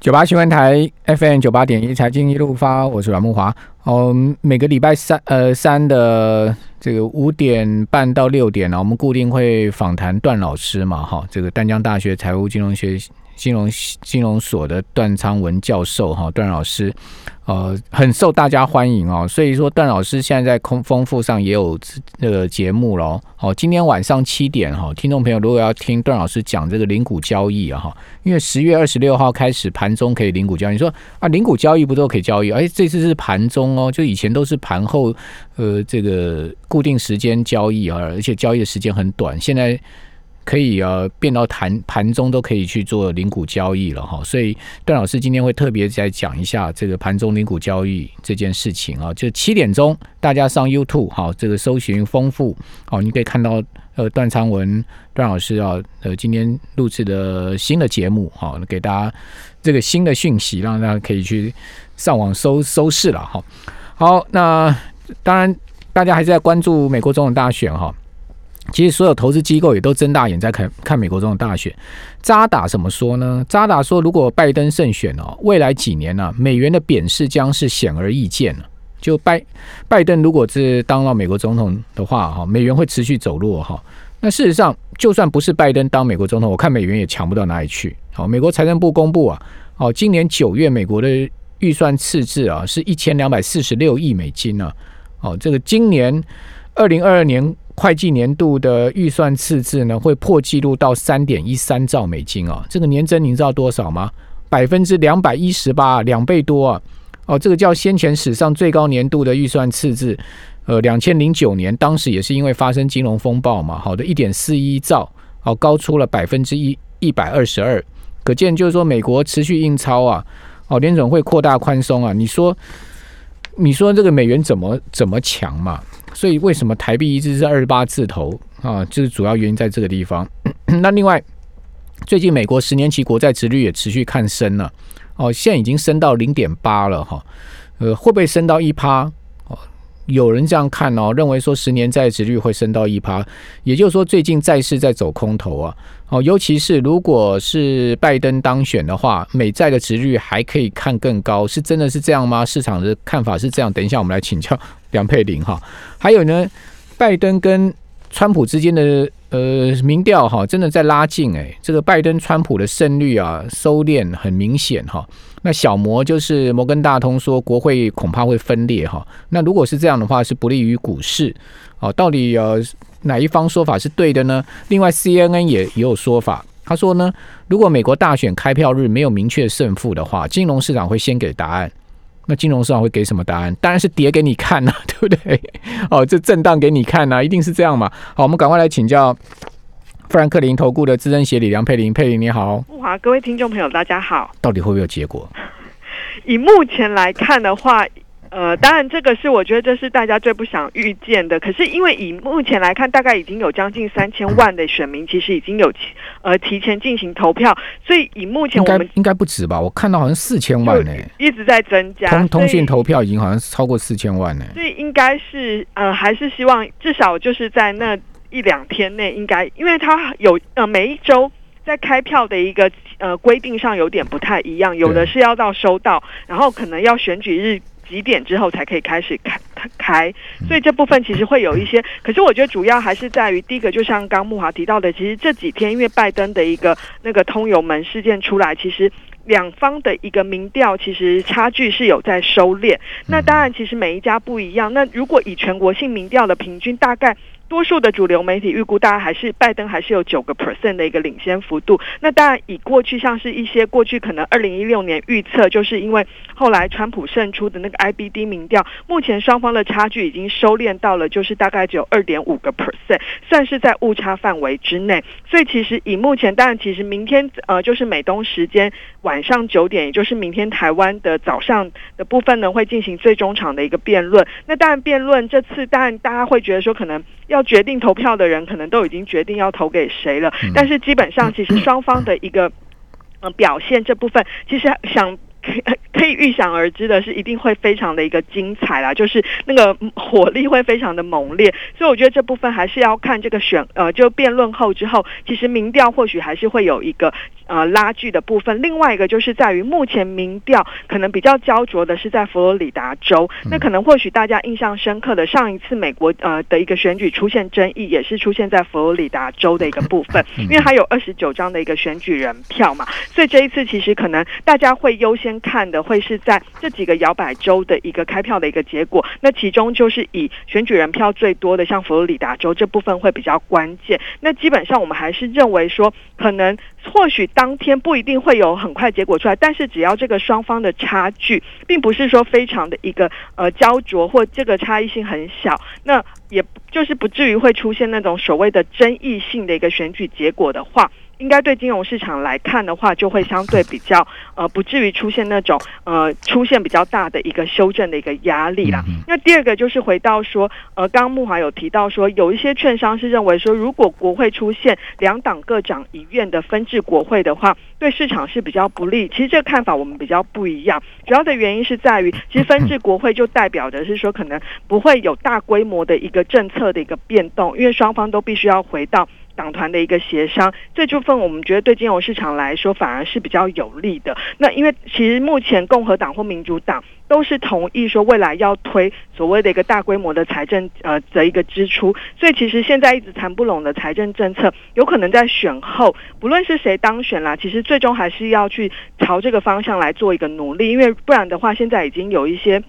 九八新闻台 FM 九八点一财经一路发，我是阮木华。哦，每个礼拜三呃三的这个五点半到六点呢，我们固定会访谈段老师嘛，哈，这个丹江大学财务金融学金融金融所的段昌文教授哈，段老师。呃，很受大家欢迎哦，所以说段老师现在在空丰富上也有这个节目喽。好，今天晚上七点哈，听众朋友如果要听段老师讲这个零股交易啊哈，因为十月二十六号开始盘中可以零股交易，你说啊零股交易不都可以交易？哎，这次是盘中哦，就以前都是盘后呃这个固定时间交易啊，而且交易的时间很短，现在。可以呃变到盘盘中都可以去做零股交易了哈，所以段老师今天会特别再讲一下这个盘中零股交易这件事情啊，就七点钟大家上 YouTube 哈，这个搜寻丰富哦，你可以看到呃段昌文段老师啊呃今天录制的新的节目哈，给大家这个新的讯息，让大家可以去上网搜搜视了哈。好，那当然大家还是在关注美国总统大选哈。其实所有投资机构也都睁大眼在看看美国这种大选。扎打怎么说呢？扎打说，如果拜登胜选哦，未来几年呢，美元的贬势将是显而易见了。就拜拜登如果是当了美国总统的话，哈，美元会持续走弱哈。那事实上，就算不是拜登当美国总统，我看美元也强不到哪里去。好，美国财政部公布啊，哦，今年九月美国的预算赤字啊是一千两百四十六亿美金呢。哦，这个今年二零二二年。会计年度的预算赤字呢，会破纪录到三点一三兆美金哦。这个年增，你知道多少吗？百分之两百一十八，两倍多啊！哦，这个叫先前史上最高年度的预算赤字。呃，两千零九年，当时也是因为发生金融风暴嘛，好的一点四一兆，哦，高出了百分之一一百二十二。可见就是说，美国持续印钞啊，哦，联总会扩大宽松啊。你说，你说这个美元怎么怎么强嘛？所以为什么台币一直是二十八字头啊？就是主要原因在这个地方。那另外，最近美国十年期国债值率也持续看升了哦，现在已经升到零点八了哈。呃，会不会升到一趴？有人这样看哦，认为说十年债值率会升到一趴，也就是说最近债市在走空头啊。哦，尤其是如果是拜登当选的话，美债的值率还可以看更高，是真的是这样吗？市场的看法是这样。等一下我们来请教 梁佩玲哈。还有呢，拜登跟川普之间的呃民调哈，真的在拉近哎，这个拜登川普的胜率啊收敛很明显哈。那小摩就是摩根大通说国会恐怕会分裂哈。那如果是这样的话，是不利于股市哦。到底呃？哪一方说法是对的呢？另外，CNN 也也有说法，他说呢，如果美国大选开票日没有明确胜负的话，金融市场会先给答案。那金融市场会给什么答案？当然是跌给你看呐，对不对？哦，这震荡给你看呐，一定是这样嘛。好，我们赶快来请教富兰克林投顾的资深协理梁佩玲，佩玲你好。华，各位听众朋友，大家好。到底会不会有结果？以目前来看的话。呃，当然，这个是我觉得这是大家最不想预见的。可是，因为以目前来看，大概已经有将近三千万的选民，其实已经有呃提前进行投票，所以以目前我们应该不止吧？我看到好像四千万呢，一直在增加。通通讯投票已经好像超过四千万呢。所以应该是呃，还是希望至少就是在那一两天内，应该因为它有呃每一周在开票的一个呃规定上有点不太一样，有的是要到收到，然后可能要选举日。几点之后才可以开始开开？所以这部分其实会有一些，可是我觉得主要还是在于第一个，就像刚木华提到的，其实这几天因为拜登的一个那个通油门事件出来，其实两方的一个民调其实差距是有在收敛。那当然，其实每一家不一样。那如果以全国性民调的平均，大概。多数的主流媒体预估，大概还是拜登还是有九个 percent 的一个领先幅度。那当然，以过去像是一些过去可能二零一六年预测，就是因为后来川普胜出的那个 IBD 民调，目前双方的差距已经收敛到了，就是大概只有二点五个 percent，算是在误差范围之内。所以其实以目前，当然其实明天呃就是美东时间晚上九点，也就是明天台湾的早上的部分呢，会进行最终场的一个辩论。那当然辩论这次，当然大家会觉得说可能要。要决定投票的人可能都已经决定要投给谁了，但是基本上其实双方的一个嗯表现这部分，其实想 可以预想而知的是，一定会非常的一个精彩啦，就是那个火力会非常的猛烈。所以我觉得这部分还是要看这个选呃，就辩论后之后，其实民调或许还是会有一个。呃，拉锯的部分，另外一个就是在于目前民调可能比较焦灼的是在佛罗里达州，那可能或许大家印象深刻的上一次美国呃的一个选举出现争议，也是出现在佛罗里达州的一个部分，因为它有二十九张的一个选举人票嘛，所以这一次其实可能大家会优先看的会是在这几个摇摆州的一个开票的一个结果，那其中就是以选举人票最多的像佛罗里达州这部分会比较关键，那基本上我们还是认为说可能。或许当天不一定会有很快结果出来，但是只要这个双方的差距，并不是说非常的一个呃焦灼，或这个差异性很小，那也就是不至于会出现那种所谓的争议性的一个选举结果的话。应该对金融市场来看的话，就会相对比较呃，不至于出现那种呃出现比较大的一个修正的一个压力啦。那第二个就是回到说，呃，刚刚木华有提到说，有一些券商是认为说，如果国会出现两党各掌一院的分治国会的话，对市场是比较不利。其实这个看法我们比较不一样，主要的原因是在于，其实分治国会就代表的是说，可能不会有大规模的一个政策的一个变动，因为双方都必须要回到。党团的一个协商，这部分我们觉得对金融市场来说反而是比较有利的。那因为其实目前共和党或民主党都是同意说未来要推所谓的一个大规模的财政呃的一个支出，所以其实现在一直谈不拢的财政政策，有可能在选后，不论是谁当选啦，其实最终还是要去朝这个方向来做一个努力，因为不然的话，现在已经有一些。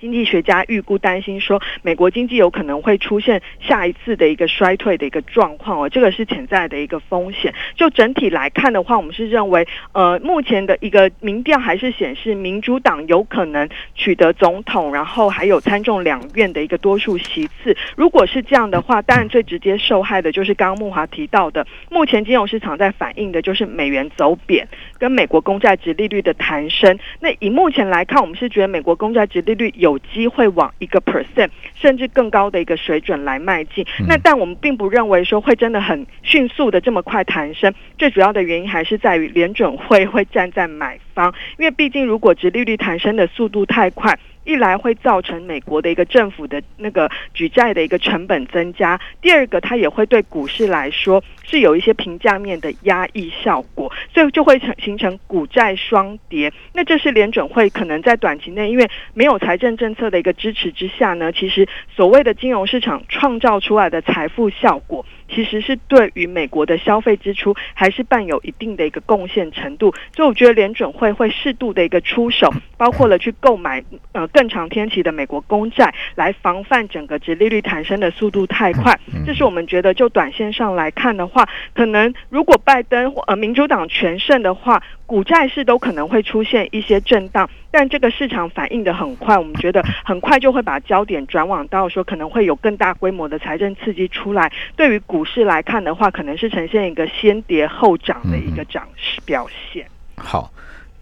经济学家预估担心说，美国经济有可能会出现下一次的一个衰退的一个状况哦，这个是潜在的一个风险。就整体来看的话，我们是认为，呃，目前的一个民调还是显示民主党有可能取得总统，然后还有参众两院的一个多数席次。如果是这样的话，当然最直接受害的就是刚刚木华提到的，目前金融市场在反映的就是美元走贬跟美国公债值利率的弹升。那以目前来看，我们是觉得美国公债值利率有。有机会往一个 percent 甚至更高的一个水准来迈进。那但我们并不认为说会真的很迅速的这么快弹升。最主要的原因还是在于联准会会站在买方，因为毕竟如果直利率弹升的速度太快。一来会造成美国的一个政府的那个举债的一个成本增加，第二个它也会对股市来说是有一些平价面的压抑效果，所以就会成形成股债双跌。那这是联准会可能在短期内因为没有财政政策的一个支持之下呢，其实所谓的金融市场创造出来的财富效果。其实是对于美国的消费支出还是伴有一定的一个贡献程度，所以我觉得联准会会适度的一个出手，包括了去购买呃更长天期的美国公债，来防范整个殖利率弹升的速度太快。这是我们觉得就短线上来看的话，可能如果拜登呃民主党全胜的话。股债市都可能会出现一些震荡，但这个市场反应的很快，我们觉得很快就会把焦点转往到说可能会有更大规模的财政刺激出来。对于股市来看的话，可能是呈现一个先跌后涨的一个涨势表现。好，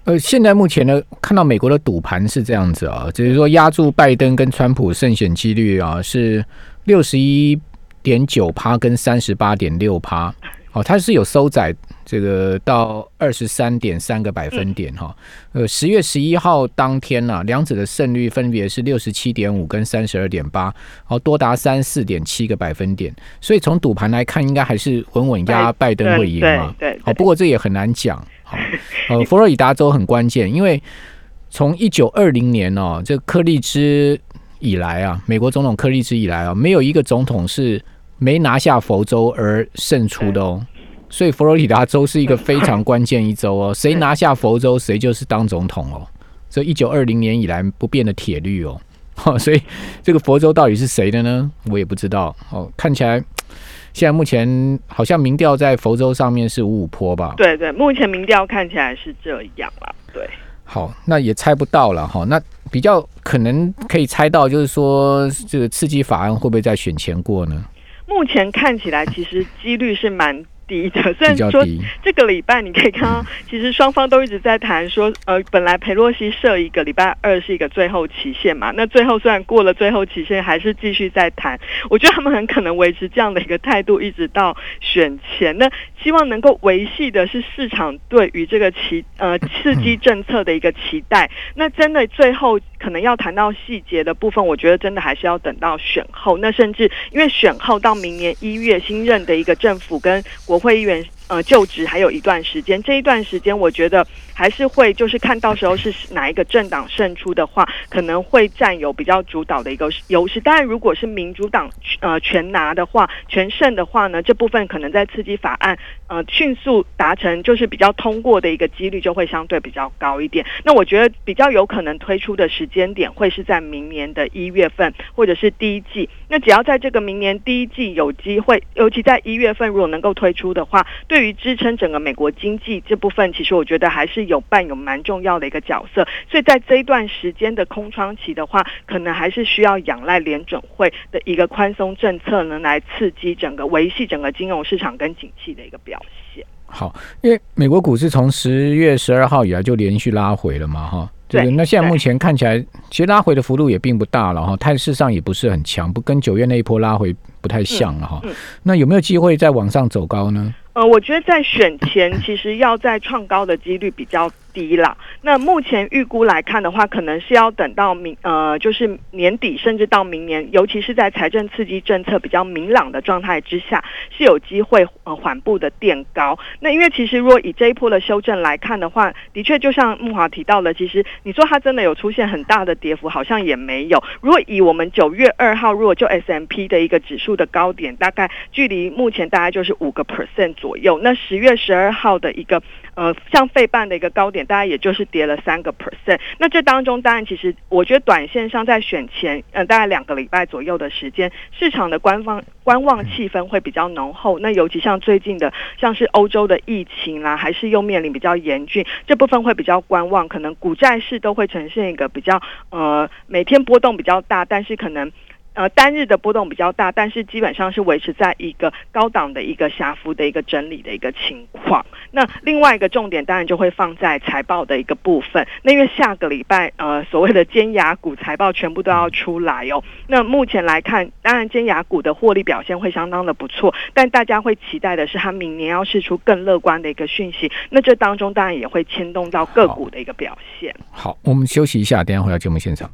呃，现在目前呢，看到美国的赌盘是这样子啊，只是说压住拜登跟川普胜选几率啊是六十一点九趴跟三十八点六趴。哦，它是有收窄这个到二十三点三个百分点哈。呃，十月十一号当天呢，两者的胜率分别是六十七点五跟三十二点八，哦，多达三四点七个百分点。所以从赌盘来看，应该还是稳稳压拜登会赢嘛。对，好，不过这也很难讲。好，呃，佛罗里达州很关键，因为从一九二零年哦，这克利兹以来啊，美国总统克利兹以来啊，没有一个总统是。没拿下佛州而胜出的哦，所以佛罗里达州是一个非常关键一州哦。谁拿下佛州，谁就是当总统哦。这一九二零年以来不变的铁律哦。所以这个佛州到底是谁的呢？我也不知道哦。看起来现在目前好像民调在佛州上面是五五坡吧？对对，目前民调看起来是这样啦。对，好，那也猜不到了哈。那比较可能可以猜到，就是说这个刺激法案会不会在选前过呢？目前看起来，其实几率是蛮低的。虽然说这个礼拜你可以看到，其实双方都一直在谈说，呃，本来佩洛西设一个礼拜二是一个最后期限嘛，那最后虽然过了最后期限，还是继续在谈。我觉得他们很可能维持这样的一个态度，一直到选前。那希望能够维系的是市场对于这个期呃 刺激政策的一个期待。那真的最后可能要谈到细节的部分，我觉得真的还是要等到选后。那甚至因为选后到明年一月新任的一个政府跟国不会远。呃，就职还有一段时间，这一段时间我觉得还是会就是看到时候是哪一个政党胜出的话，可能会占有比较主导的一个优势。当然，如果是民主党呃全拿的话，全胜的话呢，这部分可能在刺激法案呃迅速达成就是比较通过的一个几率就会相对比较高一点。那我觉得比较有可能推出的时间点会是在明年的一月份或者是第一季。那只要在这个明年第一季有机会，尤其在一月份如果能够推出的话，对。对于支撑整个美国经济这部分，其实我觉得还是有扮有蛮重要的一个角色。所以在这一段时间的空窗期的话，可能还是需要仰赖联准会的一个宽松政策呢，来刺激整个维系整个金融市场跟景气的一个表现。好，因为美国股市从十月十二号以来就连续拉回了嘛，哈。对。那现在目前看起来，其实拉回的幅度也并不大了，哈，态势上也不是很强，不跟九月那一波拉回不太像了，哈。那有没有机会再往上走高呢？呃，我觉得在选前，其实要在创高的几率比较。低了。那目前预估来看的话，可能是要等到明呃，就是年底，甚至到明年，尤其是在财政刺激政策比较明朗的状态之下，是有机会呃缓步的垫高。那因为其实如果以这一波的修正来看的话，的确就像木华提到的，其实你说它真的有出现很大的跌幅，好像也没有。如果以我们九月二号，如果就 S M P 的一个指数的高点，大概距离目前大概就是五个 percent 左右。那十月十二号的一个呃，像费半的一个高点。大概也就是跌了三个 percent，那这当中当然其实我觉得短线上在选前，呃，大概两个礼拜左右的时间，市场的官方观望气氛会比较浓厚。那尤其像最近的，像是欧洲的疫情啦，还是又面临比较严峻，这部分会比较观望，可能股债市都会呈现一个比较呃每天波动比较大，但是可能。呃，单日的波动比较大，但是基本上是维持在一个高档的一个狭幅的一个整理的一个情况。那另外一个重点当然就会放在财报的一个部分。那因为下个礼拜呃所谓的尖牙股财报全部都要出来哦。那目前来看，当然尖牙股的获利表现会相当的不错，但大家会期待的是它明年要试出更乐观的一个讯息。那这当中当然也会牵动到个股的一个表现。好，我们休息一下，等下回到节目现场。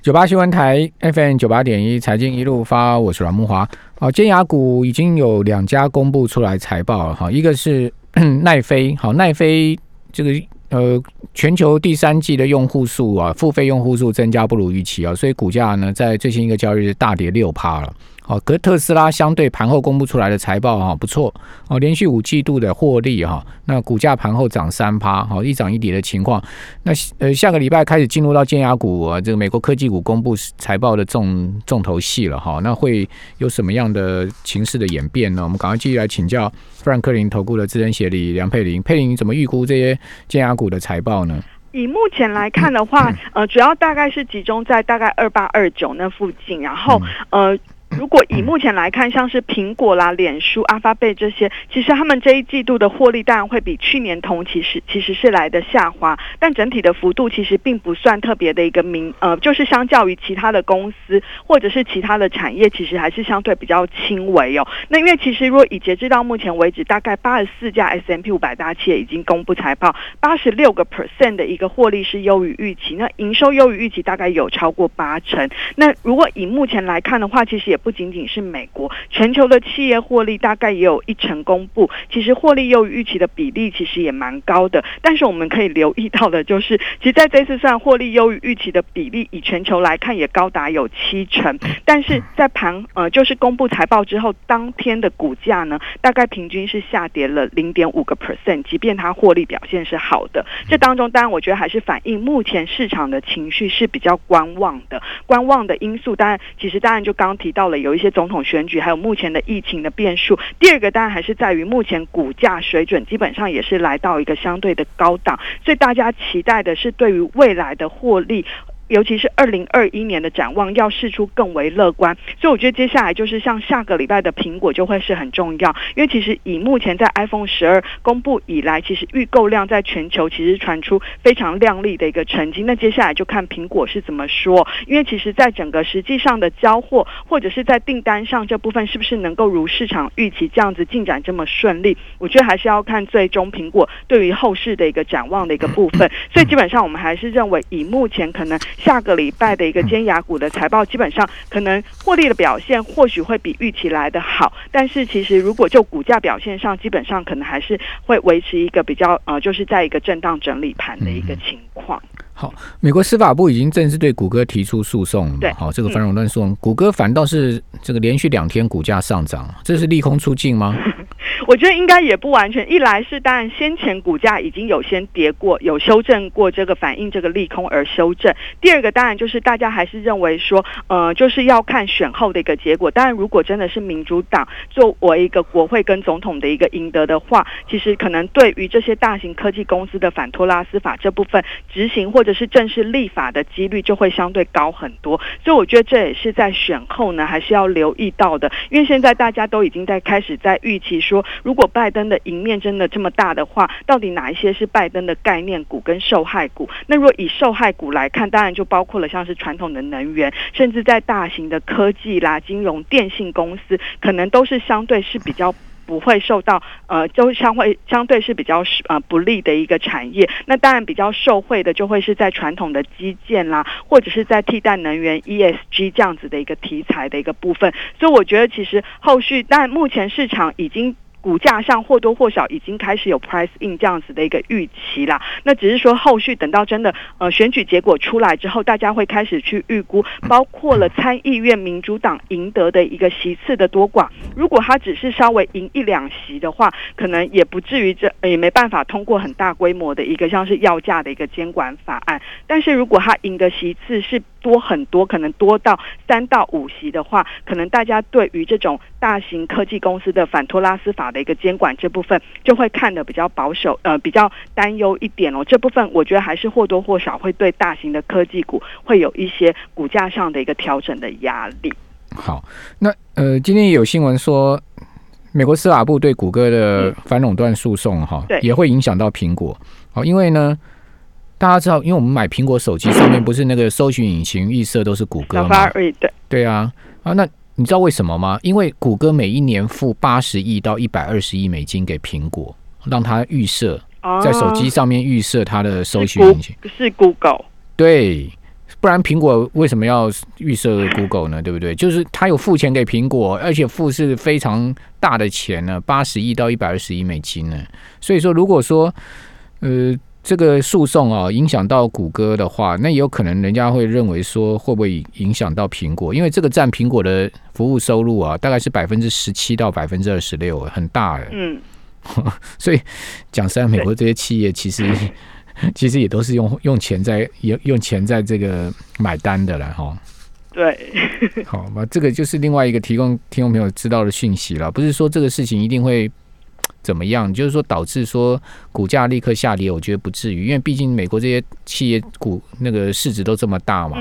九八新闻台 FM 九八点一财经一路发，我是阮木华。好，尖牙股已经有两家公布出来财报了哈，一个是 奈飞，好，奈飞这个呃全球第三季的用户数啊，付费用户数增加不如预期啊，所以股价呢在最新一个交易日大跌六趴了。哦，可特斯拉相对盘后公布出来的财报哈不错哦，连续五季度的获利哈，那股价盘后涨三趴，好一涨一跌的情况。那呃下个礼拜开始进入到尖牙股啊，这个美国科技股公布财报的重重头戏了哈，那会有什么样的情势的演变呢？我们赶快继续来请教富兰克林投顾的资深协理梁佩玲，佩玲你怎么预估这些尖牙股的财报呢？以目前来看的话，呃，主要大概是集中在大概二八二九那附近，然后呃。如果以目前来看，像是苹果啦、脸书、阿发贝这些，其实他们这一季度的获利当然会比去年同期是其实是来的下滑，但整体的幅度其实并不算特别的一个明呃，就是相较于其他的公司或者是其他的产业，其实还是相对比较轻微哦。那因为其实如果以截至到目前为止，大概八十四家 S M P 五百大企业已经公布财报，八十六个 percent 的一个获利是优于预期，那营收优于预期大概有超过八成。那如果以目前来看的话，其实也不仅仅是美国，全球的企业获利大概也有一成公布，其实获利优于预期的比例其实也蛮高的。但是我们可以留意到的就是，其实在这次算获利优于预期的比例，以全球来看也高达有七成。但是在盘呃，就是公布财报之后，当天的股价呢，大概平均是下跌了零点五个 percent，即便它获利表现是好的。这当中当然我觉得还是反映目前市场的情绪是比较观望的，观望的因素当然其实当然就刚刚提到了。有一些总统选举，还有目前的疫情的变数。第二个当然还是在于目前股价水准基本上也是来到一个相对的高档，所以大家期待的是对于未来的获利。尤其是二零二一年的展望要试出更为乐观。所以我觉得接下来就是像下个礼拜的苹果就会是很重要，因为其实以目前在 iPhone 十二公布以来，其实预购量在全球其实传出非常亮丽的一个成绩。那接下来就看苹果是怎么说，因为其实在整个实际上的交货或者是在订单上这部分是不是能够如市场预期这样子进展这么顺利，我觉得还是要看最终苹果对于后市的一个展望的一个部分。所以基本上我们还是认为，以目前可能下个礼拜的一个尖牙股的财报，基本上可能获利的表现或许会比预期来的好，但是其实如果就股价表现上，基本上可能还是会维持一个比较呃，就是在一个震荡整理盘的一个情况。好，美国司法部已经正式对谷歌提出诉讼。对，好，这个反垄断诉讼，谷歌反倒是这个连续两天股价上涨，这是利空出尽吗？我觉得应该也不完全。一来是当然先前股价已经有先跌过，有修正过，这个反映这个利空而修正。第二个当然就是大家还是认为说，呃，就是要看选后的一个结果。当然，如果真的是民主党作为一个国会跟总统的一个赢得的话，其实可能对于这些大型科技公司的反托拉斯法这部分执行或者是正式立法的几率就会相对高很多，所以我觉得这也是在选后呢，还是要留意到的。因为现在大家都已经在开始在预期说，如果拜登的赢面真的这么大的话，到底哪一些是拜登的概念股跟受害股？那如果以受害股来看，当然就包括了像是传统的能源，甚至在大型的科技啦、金融、电信公司，可能都是相对是比较。不会受到呃，就相会相对是比较呃不利的一个产业。那当然比较受惠的就会是在传统的基建啦，或者是在替代能源 ESG 这样子的一个题材的一个部分。所以我觉得其实后续，但目前市场已经。股价上或多或少已经开始有 price in 这样子的一个预期啦。那只是说后续等到真的呃选举结果出来之后，大家会开始去预估，包括了参议院民主党赢得的一个席次的多寡。如果他只是稍微赢一两席的话，可能也不至于这也没办法通过很大规模的一个像是要价的一个监管法案。但是如果他赢的席次是多很多，可能多到三到五席的话，可能大家对于这种大型科技公司的反托拉斯法的一个监管这部分，就会看得比较保守，呃，比较担忧一点哦。这部分我觉得还是或多或少会对大型的科技股会有一些股价上的一个调整的压力。好，那呃，今天也有新闻说，美国司法部对谷歌的反垄断诉讼哈，对，也会影响到苹果。好，因为呢。大家知道，因为我们买苹果手机上面不是那个搜寻引擎预设都是谷歌吗？对对啊啊！那你知道为什么吗？因为谷歌每一年付八十亿到一百二十亿美金给苹果，让它预设在手机上面预设它的搜寻引擎，是 Google。对，不然苹果为什么要预设 Google 呢？对不对？就是他有付钱给苹果，而且付是非常大的钱呢，八十亿到一百二十亿美金呢。所以说，如果说呃。这个诉讼啊，影响到谷歌的话，那也有可能人家会认为说，会不会影响到苹果？因为这个占苹果的服务收入啊，大概是百分之十七到百分之二十六，很大的。嗯，所以讲实在，美国这些企业其实 其实也都是用用钱在用用钱在这个买单的了哈。对，好吧，这个就是另外一个提供听众朋友知道的讯息了，不是说这个事情一定会。怎么样？就是说导致说股价立刻下跌，我觉得不至于，因为毕竟美国这些企业股那个市值都这么大嘛，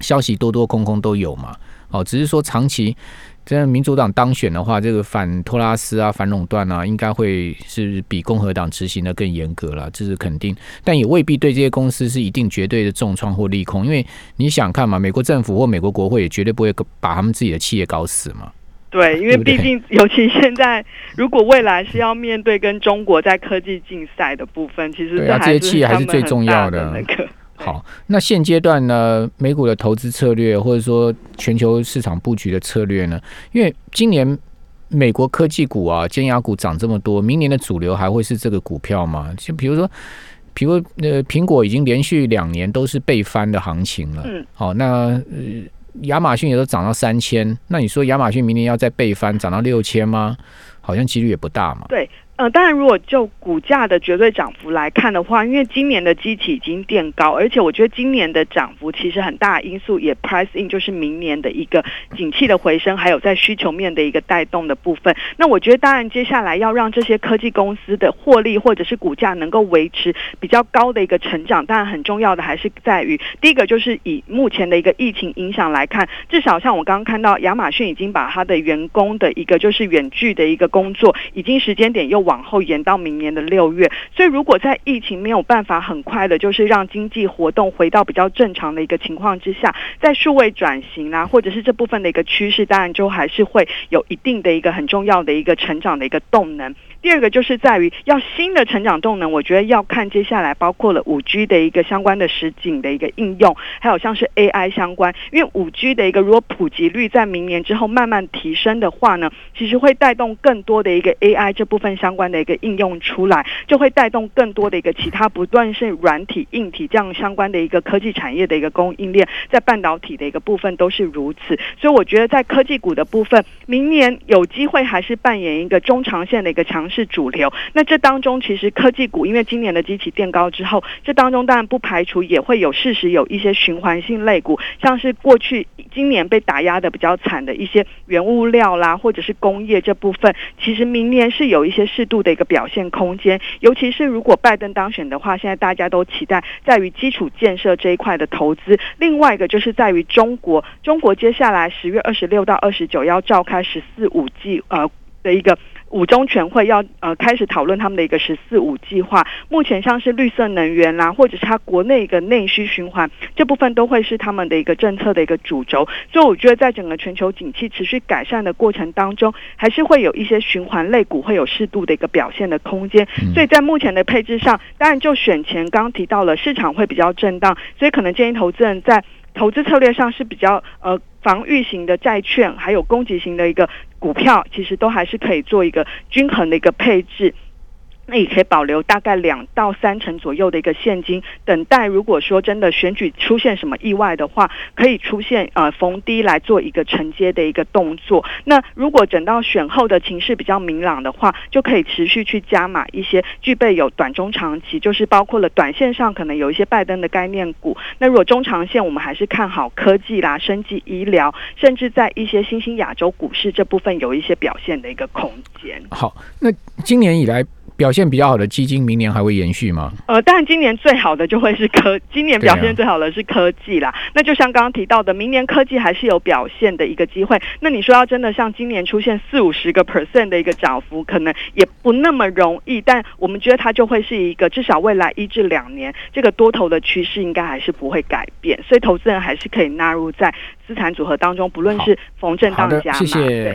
消息多多空空都有嘛。哦，只是说长期真的民主党当选的话，这个反托拉斯啊、反垄断啊，应该会是比共和党执行的更严格了，这是肯定。但也未必对这些公司是一定绝对的重创或利空，因为你想看嘛，美国政府或美国国会也绝对不会把他们自己的企业搞死嘛。对，因为毕竟，尤其现在，如果未来是要面对跟中国在科技竞赛的部分，其实这些企业还是最重要的。那个好，那现阶段呢，美股的投资策略，或者说全球市场布局的策略呢？因为今年美国科技股啊、尖牙股涨这么多，明年的主流还会是这个股票吗？就比如说，比如呃，苹果已经连续两年都是被翻的行情了。嗯，好，那呃。亚马逊也都涨到三千，那你说亚马逊明年要再倍翻涨到六千吗？好像几率也不大嘛。对，呃，当然，如果就股价的绝对涨幅来看的话，因为今年的基期已经垫高，而且我觉得今年的涨幅其实很大因素也 price in 就是明年的一个景气的回升，还有在需求面的一个带动的部分。那我觉得，当然接下来要让这些科技公司的获利或者是股价能够维持比较高的一个成长，当然很重要的还是在于第一个就是以目前的一个疫情影响来看，至少像我刚刚看到亚马逊已经把它的员工的一个就是远距的一个工作，已经时间点又往后延到明年的六月，所以如果在疫情没有办法很快的，就是让经济活动回到比较正常的一个情况之下，在数位转型啊，或者是这部分的一个趋势，当然就还是会有一定的一个很重要的一个成长的一个动能。第二个就是在于要新的成长动能，我觉得要看接下来包括了五 G 的一个相关的实景的一个应用，还有像是 AI 相关，因为五 G 的一个如果普及率在明年之后慢慢提升的话呢，其实会带动更多的一个 AI 这部分相关的一个应用出来，就会带动更多的一个其他不断是软体、硬体这样相关的一个科技产业的一个供应链，在半导体的一个部分都是如此，所以我觉得在科技股的部分，明年有机会还是扮演一个中长线的一个强是主流。那这当中其实科技股，因为今年的基期垫高之后，这当中当然不排除也会有事实有一些循环性类股，像是过去今年被打压的比较惨的一些原物料啦，或者是工业这部分，其实明年是有一些适度的一个表现空间。尤其是如果拜登当选的话，现在大家都期待在于基础建设这一块的投资。另外一个就是在于中国，中国接下来十月二十六到二十九要召开“十四五”计呃的一个。五中全会要呃开始讨论他们的一个“十四五”计划，目前像是绿色能源啦，或者是它国内一个内需循环这部分，都会是他们的一个政策的一个主轴。所以我觉得，在整个全球景气持续改善的过程当中，还是会有一些循环类股会有适度的一个表现的空间。所以在目前的配置上，当然就选前刚提到了市场会比较震荡，所以可能建议投资人在投资策略上是比较呃。防御型的债券，还有攻击型的一个股票，其实都还是可以做一个均衡的一个配置。那也可以保留大概两到三成左右的一个现金，等待如果说真的选举出现什么意外的话，可以出现呃逢低来做一个承接的一个动作。那如果等到选后的情势比较明朗的话，就可以持续去加码一些具备有短中长期，就是包括了短线上可能有一些拜登的概念股。那如果中长线我们还是看好科技啦、生技医疗，甚至在一些新兴亚洲股市这部分有一些表现的一个空间。好，那今年以来。表现比较好的基金，明年还会延续吗？呃，当然，今年最好的就会是科，今年表现最好的是科技啦。那就像刚刚提到的，明年科技还是有表现的一个机会。那你说要真的像今年出现四五十个 percent 的一个涨幅，可能也不那么容易。但我们觉得它就会是一个至少未来一至两年这个多头的趋势应该还是不会改变，所以投资人还是可以纳入在资产组合当中，不论是逢正当加嘛。谢谢。